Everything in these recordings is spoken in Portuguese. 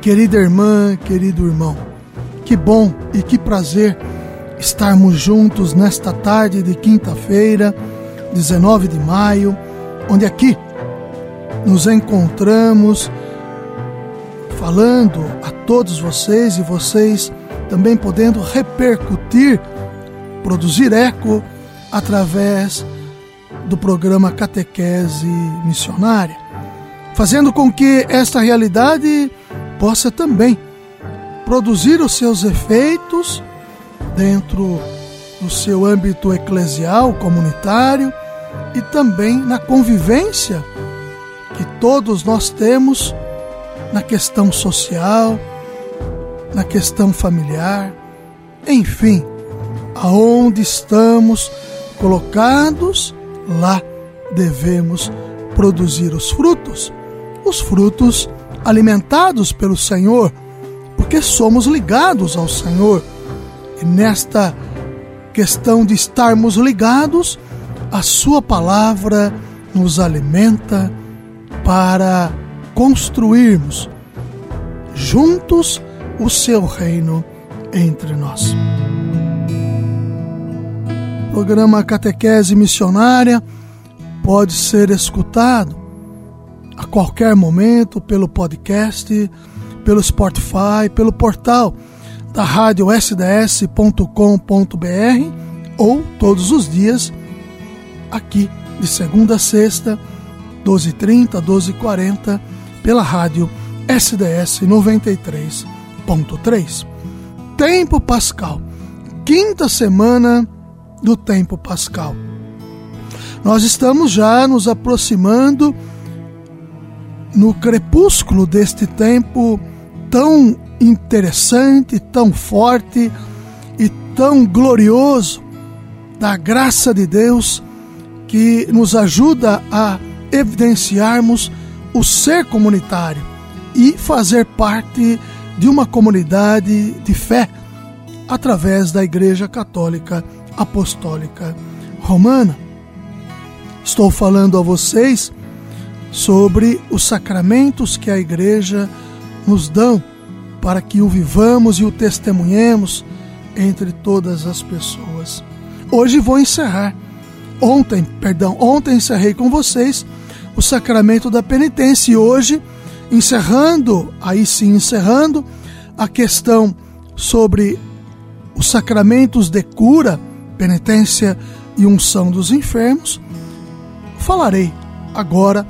querida irmã, querido irmão. Que bom e que prazer estarmos juntos nesta tarde de quinta-feira, 19 de maio, onde aqui nos encontramos falando a todos vocês e vocês também podendo repercutir, produzir eco através do programa Catequese Missionária, fazendo com que esta realidade possa também produzir os seus efeitos dentro do seu âmbito eclesial, comunitário e também na convivência que todos nós temos na questão social, na questão familiar, enfim, aonde estamos colocados, lá devemos produzir os frutos, os frutos alimentados pelo Senhor, porque somos ligados ao Senhor. E nesta questão de estarmos ligados, a Sua palavra nos alimenta para construirmos juntos o seu reino entre nós. O programa Catequese Missionária pode ser escutado a qualquer momento pelo podcast, pelo Spotify, pelo portal da rádio sds.com.br ou todos os dias aqui de segunda a sexta, 12h30, 12h40, pela rádio SDS 93.3. Tempo Pascal, quinta semana do Tempo Pascal. Nós estamos já nos aproximando no crepúsculo deste tempo tão interessante, tão forte e tão glorioso da graça de Deus que nos ajuda a evidenciarmos o ser comunitário e fazer parte de uma comunidade de fé através da Igreja Católica Apostólica Romana. Estou falando a vocês sobre os sacramentos que a Igreja nos dão para que o vivamos e o testemunhemos entre todas as pessoas. Hoje vou encerrar. Ontem, perdão, ontem encerrei com vocês o sacramento da penitência e hoje encerrando, aí sim encerrando a questão sobre os sacramentos de cura, penitência e unção dos enfermos, falarei agora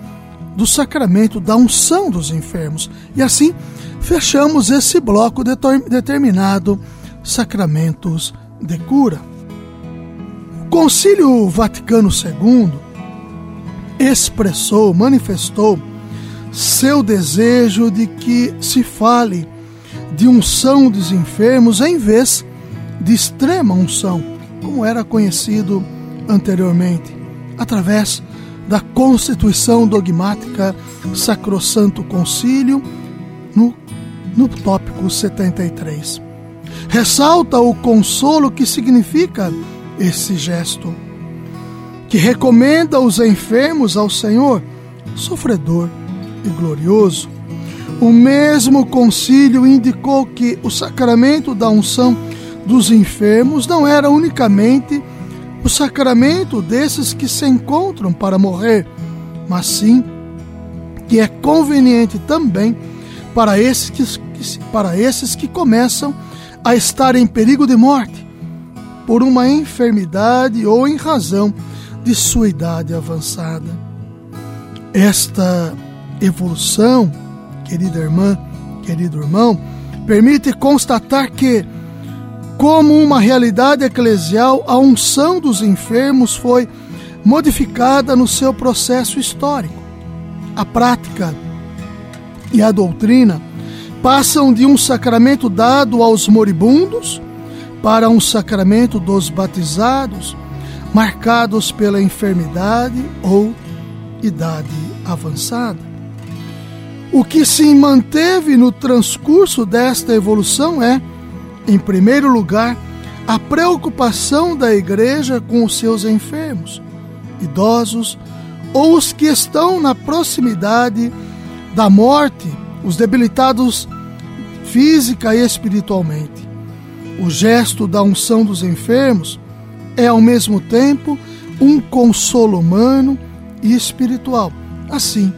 do sacramento da unção dos enfermos. E assim fechamos esse bloco determinado sacramentos de cura. O Concílio Vaticano II expressou, manifestou seu desejo de que se fale de unção dos enfermos em vez de extrema unção, como era conhecido anteriormente, através da Constituição Dogmática Sacrosanto Concílio, no, no tópico 73. Ressalta o consolo que significa esse gesto, que recomenda os enfermos ao Senhor, sofredor e glorioso. O mesmo concílio indicou que o sacramento da unção dos enfermos não era unicamente o sacramento desses que se encontram para morrer, mas sim que é conveniente também para esses que, para esses que começam a estar em perigo de morte por uma enfermidade ou em razão de sua idade avançada. Esta evolução, querida irmã, querido irmão, permite constatar que, como uma realidade eclesial, a unção dos enfermos foi modificada no seu processo histórico. A prática e a doutrina passam de um sacramento dado aos moribundos para um sacramento dos batizados, marcados pela enfermidade ou idade avançada. O que se manteve no transcurso desta evolução é, em primeiro lugar, a preocupação da igreja com os seus enfermos, idosos ou os que estão na proximidade da morte, os debilitados física e espiritualmente. O gesto da unção dos enfermos é ao mesmo tempo um consolo humano e espiritual, assim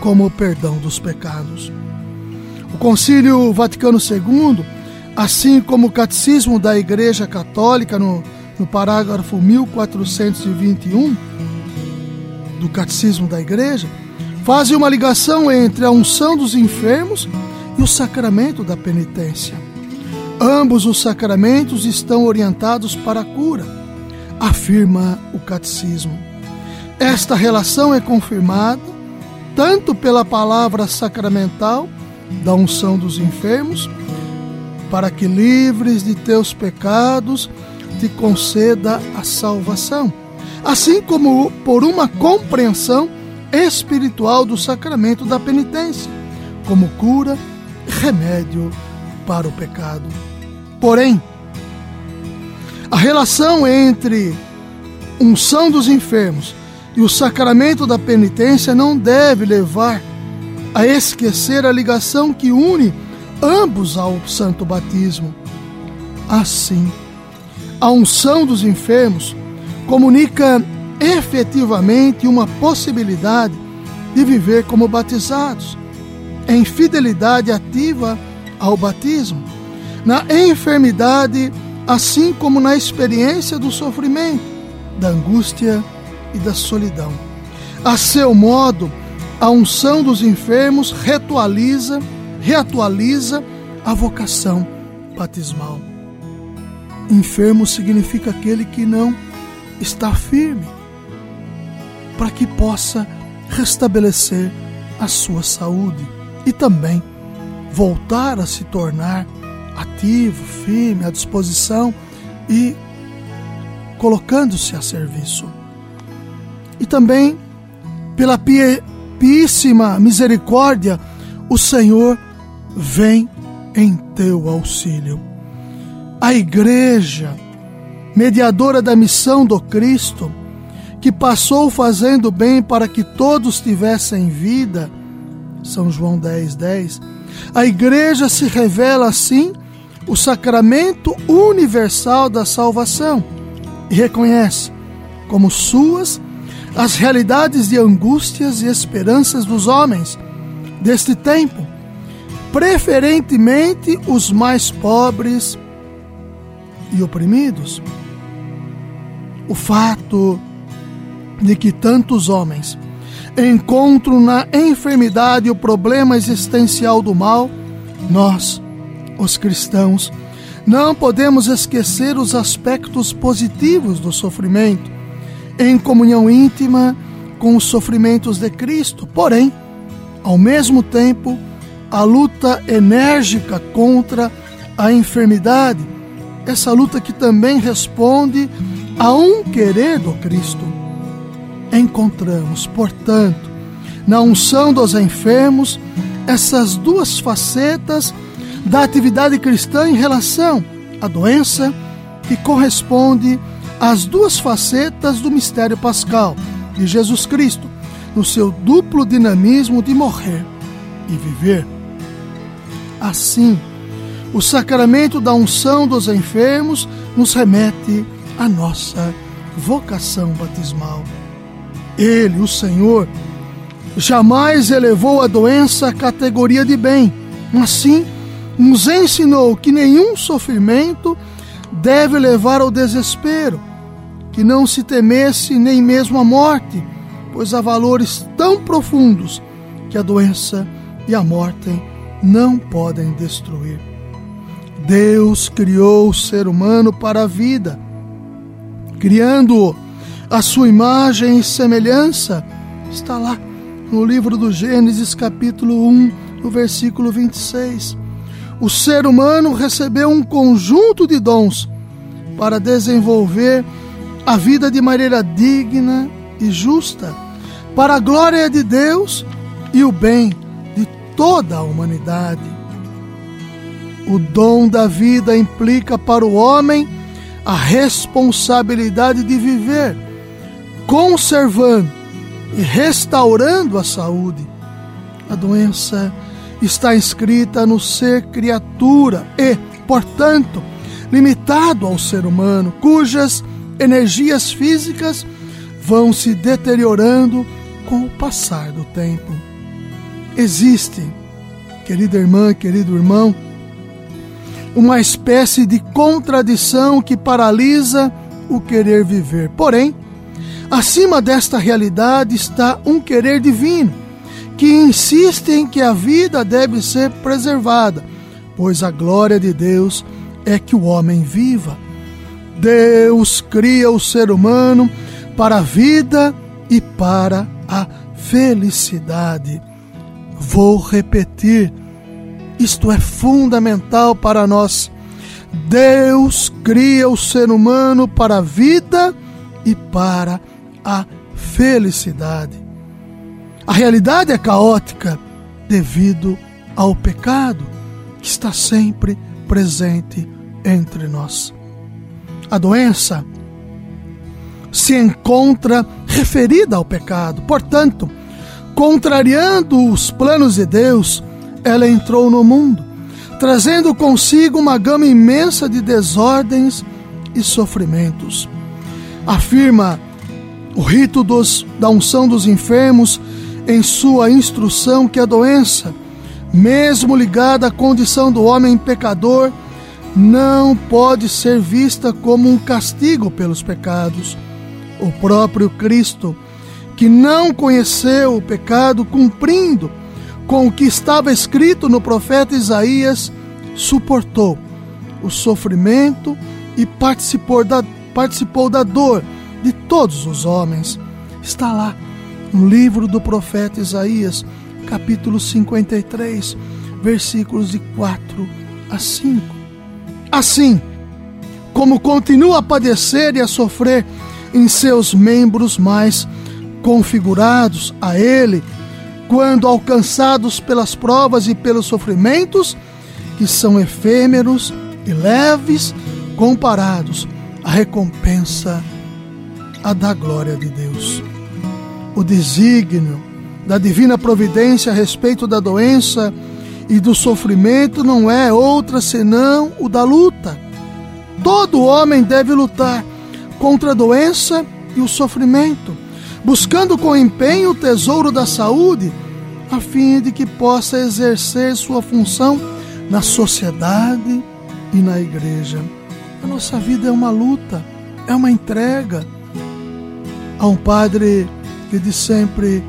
como o perdão dos pecados. O Concílio Vaticano II, assim como o Catecismo da Igreja Católica, no, no parágrafo 1421 do Catecismo da Igreja, fazem uma ligação entre a unção dos enfermos e o sacramento da penitência. Ambos os sacramentos estão orientados para a cura, afirma o catecismo. Esta relação é confirmada tanto pela palavra sacramental da unção dos enfermos, para que livres de teus pecados te conceda a salvação, assim como por uma compreensão espiritual do sacramento da penitência, como cura e remédio para o pecado. Porém, a relação entre unção dos enfermos e o sacramento da penitência não deve levar a esquecer a ligação que une ambos ao santo batismo. Assim, a unção dos enfermos comunica efetivamente uma possibilidade de viver como batizados, em fidelidade ativa ao batismo na enfermidade, assim como na experiência do sofrimento, da angústia e da solidão. A seu modo, a unção dos enfermos reatualiza, reatualiza a vocação batismal. Enfermo significa aquele que não está firme, para que possa restabelecer a sua saúde e também voltar a se tornar ativo, firme, à disposição e colocando-se a serviço. E também, pela piíssima misericórdia, o Senhor vem em teu auxílio. A Igreja, mediadora da missão do Cristo, que passou fazendo bem para que todos tivessem vida, São João 10, 10, a Igreja se revela assim o sacramento universal da salvação e reconhece como suas as realidades de angústias e esperanças dos homens deste tempo, preferentemente os mais pobres e oprimidos. O fato de que tantos homens encontram na enfermidade o problema existencial do mal, nós, os cristãos, não podemos esquecer os aspectos positivos do sofrimento, em comunhão íntima com os sofrimentos de Cristo. Porém, ao mesmo tempo, a luta enérgica contra a enfermidade, essa luta que também responde a um querer do Cristo. Encontramos, portanto, na unção dos enfermos, essas duas facetas da atividade cristã em relação à doença que corresponde às duas facetas do mistério pascal de Jesus Cristo, no seu duplo dinamismo de morrer e viver. Assim, o sacramento da unção dos enfermos nos remete à nossa vocação batismal. Ele, o Senhor, jamais elevou a doença à categoria de bem, mas sim nos ensinou que nenhum sofrimento deve levar ao desespero, que não se temesse nem mesmo a morte, pois há valores tão profundos que a doença e a morte não podem destruir. Deus criou o ser humano para a vida, criando-o à sua imagem e semelhança. Está lá no livro do Gênesis, capítulo 1, no versículo 26. O ser humano recebeu um conjunto de dons para desenvolver a vida de maneira digna e justa, para a glória de Deus e o bem toda a humanidade. O dom da vida implica para o homem a responsabilidade de viver, conservando e restaurando a saúde. A doença está inscrita no ser criatura e, portanto, limitado ao ser humano, cujas energias físicas vão se deteriorando com o passar do tempo. Existe, querida irmã, querido irmão, uma espécie de contradição que paralisa o querer viver. Porém, acima desta realidade está um querer divino que insiste em que a vida deve ser preservada, pois a glória de Deus é que o homem viva. Deus cria o ser humano para a vida e para a felicidade. Vou repetir isto é fundamental para nós. Deus cria o ser humano para a vida e para a felicidade. A realidade é caótica devido ao pecado que está sempre presente entre nós. A doença se encontra referida ao pecado, portanto, contrariando os planos de Deus, ela entrou no mundo, trazendo consigo uma gama imensa de desordens e sofrimentos. Afirma o rito dos, da unção dos enfermos em sua instrução que a doença, mesmo ligada à condição do homem pecador, não pode ser vista como um castigo pelos pecados. O próprio Cristo, que não conheceu o pecado, cumprindo com o que estava escrito no profeta Isaías, suportou o sofrimento e participou da, participou da dor de todos os homens. Está lá no livro do profeta Isaías, capítulo 53, versículos de 4 a 5. Assim, como continua a padecer e a sofrer em seus membros mais configurados a ele, quando alcançados pelas provas e pelos sofrimentos, que são efêmeros e leves, comparados à recompensa a da glória de Deus. O desígnio da divina providência a respeito da doença e do sofrimento não é outra senão o da luta. Todo homem deve lutar contra a doença e o sofrimento buscando com empenho o tesouro da saúde, a fim de que possa exercer sua função na sociedade e na igreja. A nossa vida é uma luta, é uma entrega. Há um padre que diz sempre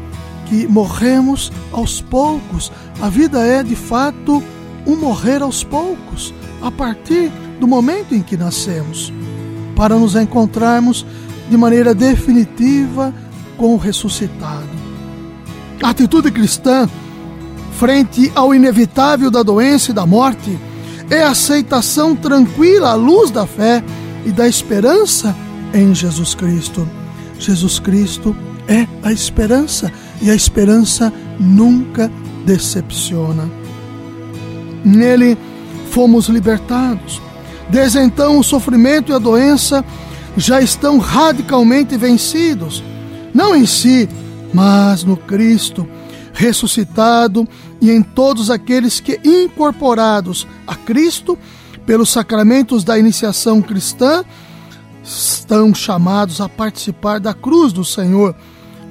que morremos aos poucos. A vida é, de fato, um morrer aos poucos, a partir do momento em que nascemos, para nos encontrarmos de maneira definitiva com o ressuscitado. A atitude cristã frente ao inevitável da doença e da morte é a aceitação tranquila à luz da fé e da esperança em Jesus Cristo. Jesus Cristo é a esperança e a esperança nunca decepciona. Nele fomos libertados. Desde então o sofrimento e a doença já estão radicalmente vencidos não em si, mas no Cristo, ressuscitado e em todos aqueles que, incorporados a Cristo, pelos sacramentos da iniciação cristã, estão chamados a participar da cruz do Senhor,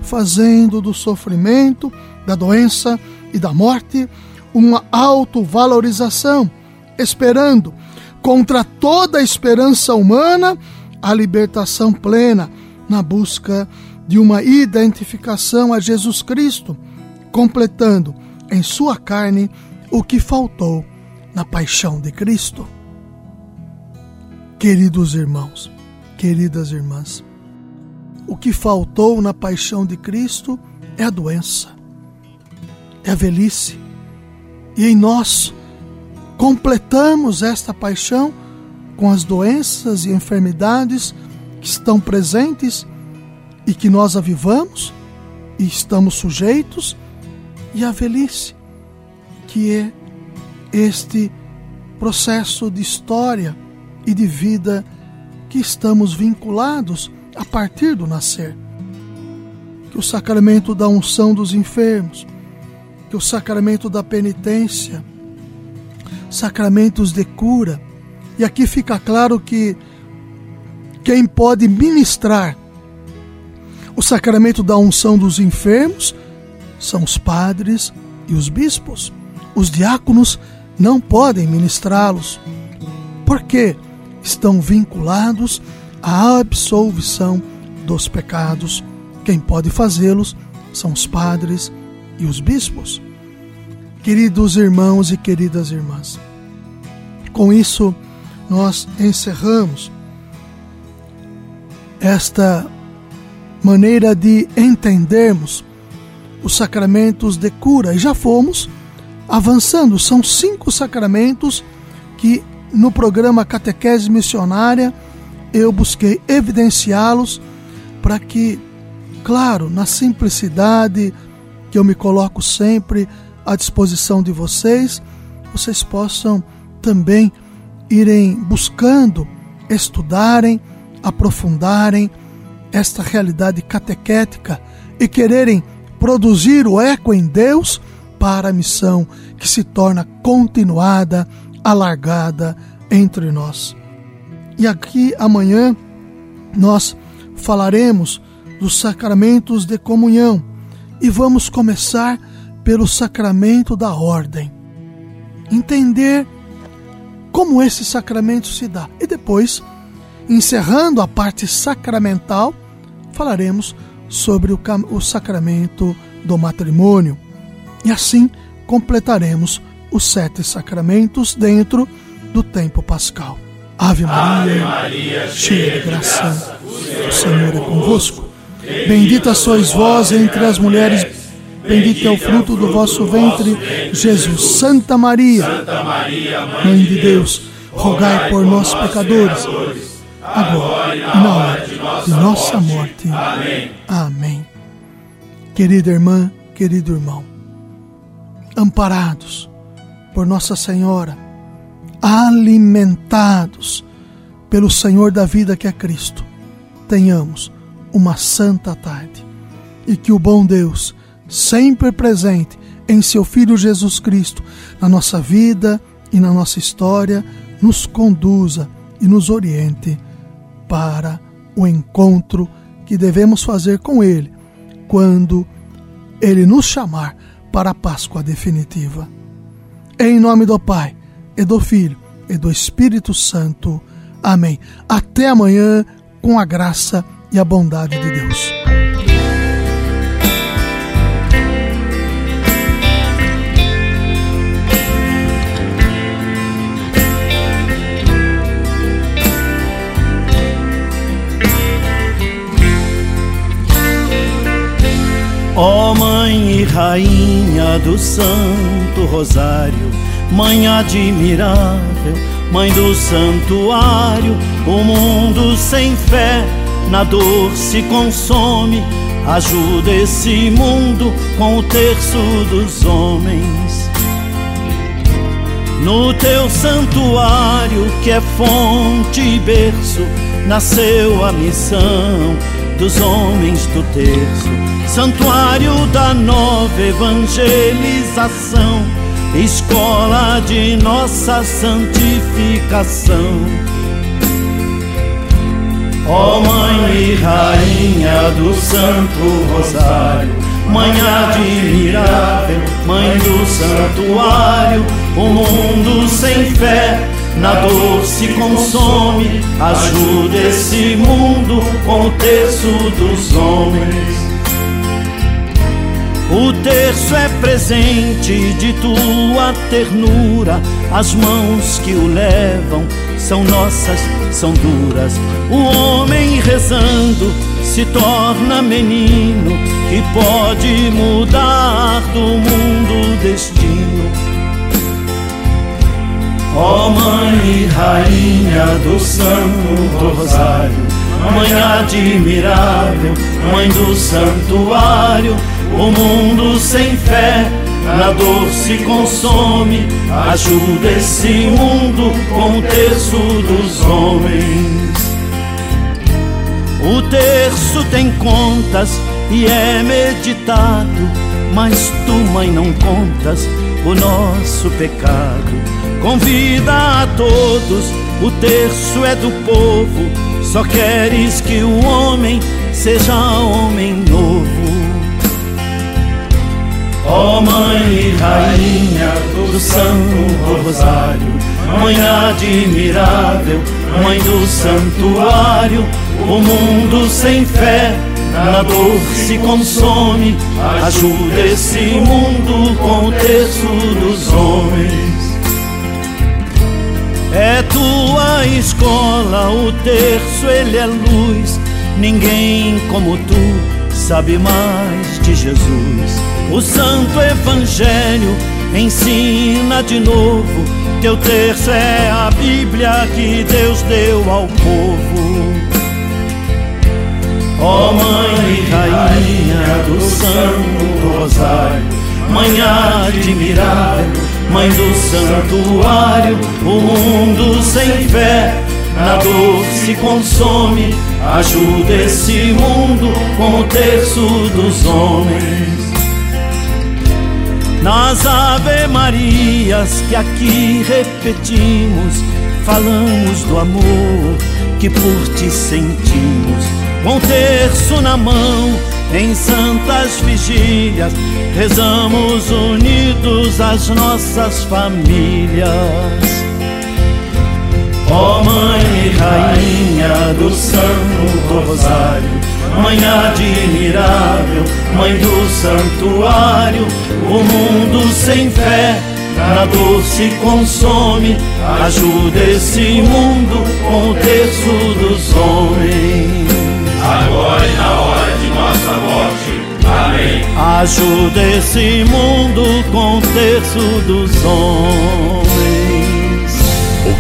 fazendo do sofrimento, da doença e da morte uma autovalorização, esperando, contra toda a esperança humana, a libertação plena na busca de uma identificação a Jesus Cristo, completando em sua carne o que faltou na paixão de Cristo. Queridos irmãos, queridas irmãs, o que faltou na paixão de Cristo é a doença, é a velhice, E em nós completamos esta paixão com as doenças e enfermidades que estão presentes e que nós avivamos e estamos sujeitos, e a velhice, que é este processo de história e de vida que estamos vinculados a partir do nascer. Que o sacramento da unção dos enfermos, que o sacramento da penitência, sacramentos de cura, e aqui fica claro que quem pode ministrar o sacramento da unção dos enfermos são os padres e os bispos. Os diáconos não podem ministrá-los, porque estão vinculados à absolvição dos pecados. Quem pode fazê-los são os padres e os bispos. Queridos irmãos e queridas irmãs, com isso nós encerramos esta maneira de entendermos os sacramentos de cura e já fomos avançando. São cinco sacramentos que no programa Catequese Missionária eu busquei evidenciá-los para que, claro, na simplicidade que eu me coloco sempre à disposição de vocês, vocês possam também irem buscando, estudarem, aprofundarem esta realidade catequética e quererem produzir o eco em Deus para a missão que se torna continuada, alargada entre nós. E aqui amanhã nós falaremos dos sacramentos de comunhão e vamos começar pelo sacramento da ordem. Entender como esse sacramento se dá e depois Encerrando a parte sacramental, falaremos sobre o, o sacramento do matrimônio. E assim completaremos os sete sacramentos dentro do tempo pascal. Ave Maria, Ave Maria cheia de graça, o Senhor é convosco. Bendita sois vós entre as mulheres, bendito é o fruto do vosso ventre, Jesus. Santa Maria, Mãe de Deus, rogai por nós, pecadores agora e na hora de nossa morte. Amém. Amém. Querida irmã, querido irmão, amparados por Nossa Senhora, alimentados pelo Senhor da vida que é Cristo, tenhamos uma santa tarde e que o bom Deus, sempre presente em seu Filho Jesus Cristo, na nossa vida e na nossa história, nos conduza e nos oriente para o encontro que devemos fazer com Ele quando Ele nos chamar para a Páscoa definitiva. Em nome do Pai, e do Filho, e do Espírito Santo. Amém. Até amanhã, com a graça e a bondade de Deus. Rainha do Santo Rosário, Mãe admirável, Mãe do Santuário, o mundo sem fé na dor se consome. Ajuda esse mundo com o terço dos homens. No teu santuário, que é fonte e berço, nasceu a missão dos homens do terço, santuário da nova evangelização, escola de nossa santificação. Ó oh, Mãe e Rainha do Santo Rosário, Mãe admirável, Mãe do Santuário, o mundo sem fé na dor se consome, ajuda esse mundo com o terço dos homens. O terço é presente de tua ternura, as mãos que o levam são nossas, são duras. O homem rezando se torna menino e pode mudar do mundo o destino. mãe e rainha do Santo Rosário, mãe admirável, mãe do santuário, o mundo sem fé na dor se consome, ajuda esse mundo com o terço dos homens. O terço tem contas e é meditado, mas tu, mãe, não contas o nosso pecado. Convida a todos, o terço é do povo, só queres que o homem seja homem novo. Ó oh, Mãe Rainha do Santo Rosário, Mãe admirável, Mãe do Santuário, o mundo sem fé na dor se consome, ajuda esse mundo com o terço dos homens. É tua escola, o terço, ele é luz, ninguém como tu sabe mais de Jesus. O Santo Evangelho ensina de novo. Teu terço é a Bíblia que Deus deu ao povo. Ó oh, Mãe e Rainha do Santo Rosário, Mãe admirável, Mãe do Santuário, o mundo sem fé na dor se consome. Ajuda esse mundo com o terço dos homens. Nas Ave Marias que aqui repetimos, falamos do amor que por ti sentimos. Com terço na mão, em santas vigílias, rezamos unidos as nossas famílias. Ó oh, Mãe Rainha do Santo Rosário, Mãe admirável, Mãe do Santuário, o mundo sem fé na dor se consome, ajuda esse mundo com o terço dos homens. Agora e na hora de nossa morte. Amém. Ajuda esse mundo com o terço dos homens.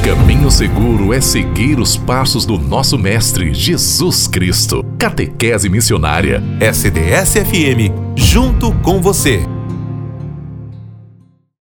Caminho seguro é seguir os passos do nosso Mestre Jesus Cristo. Catequese Missionária. SDS-FM, junto com você.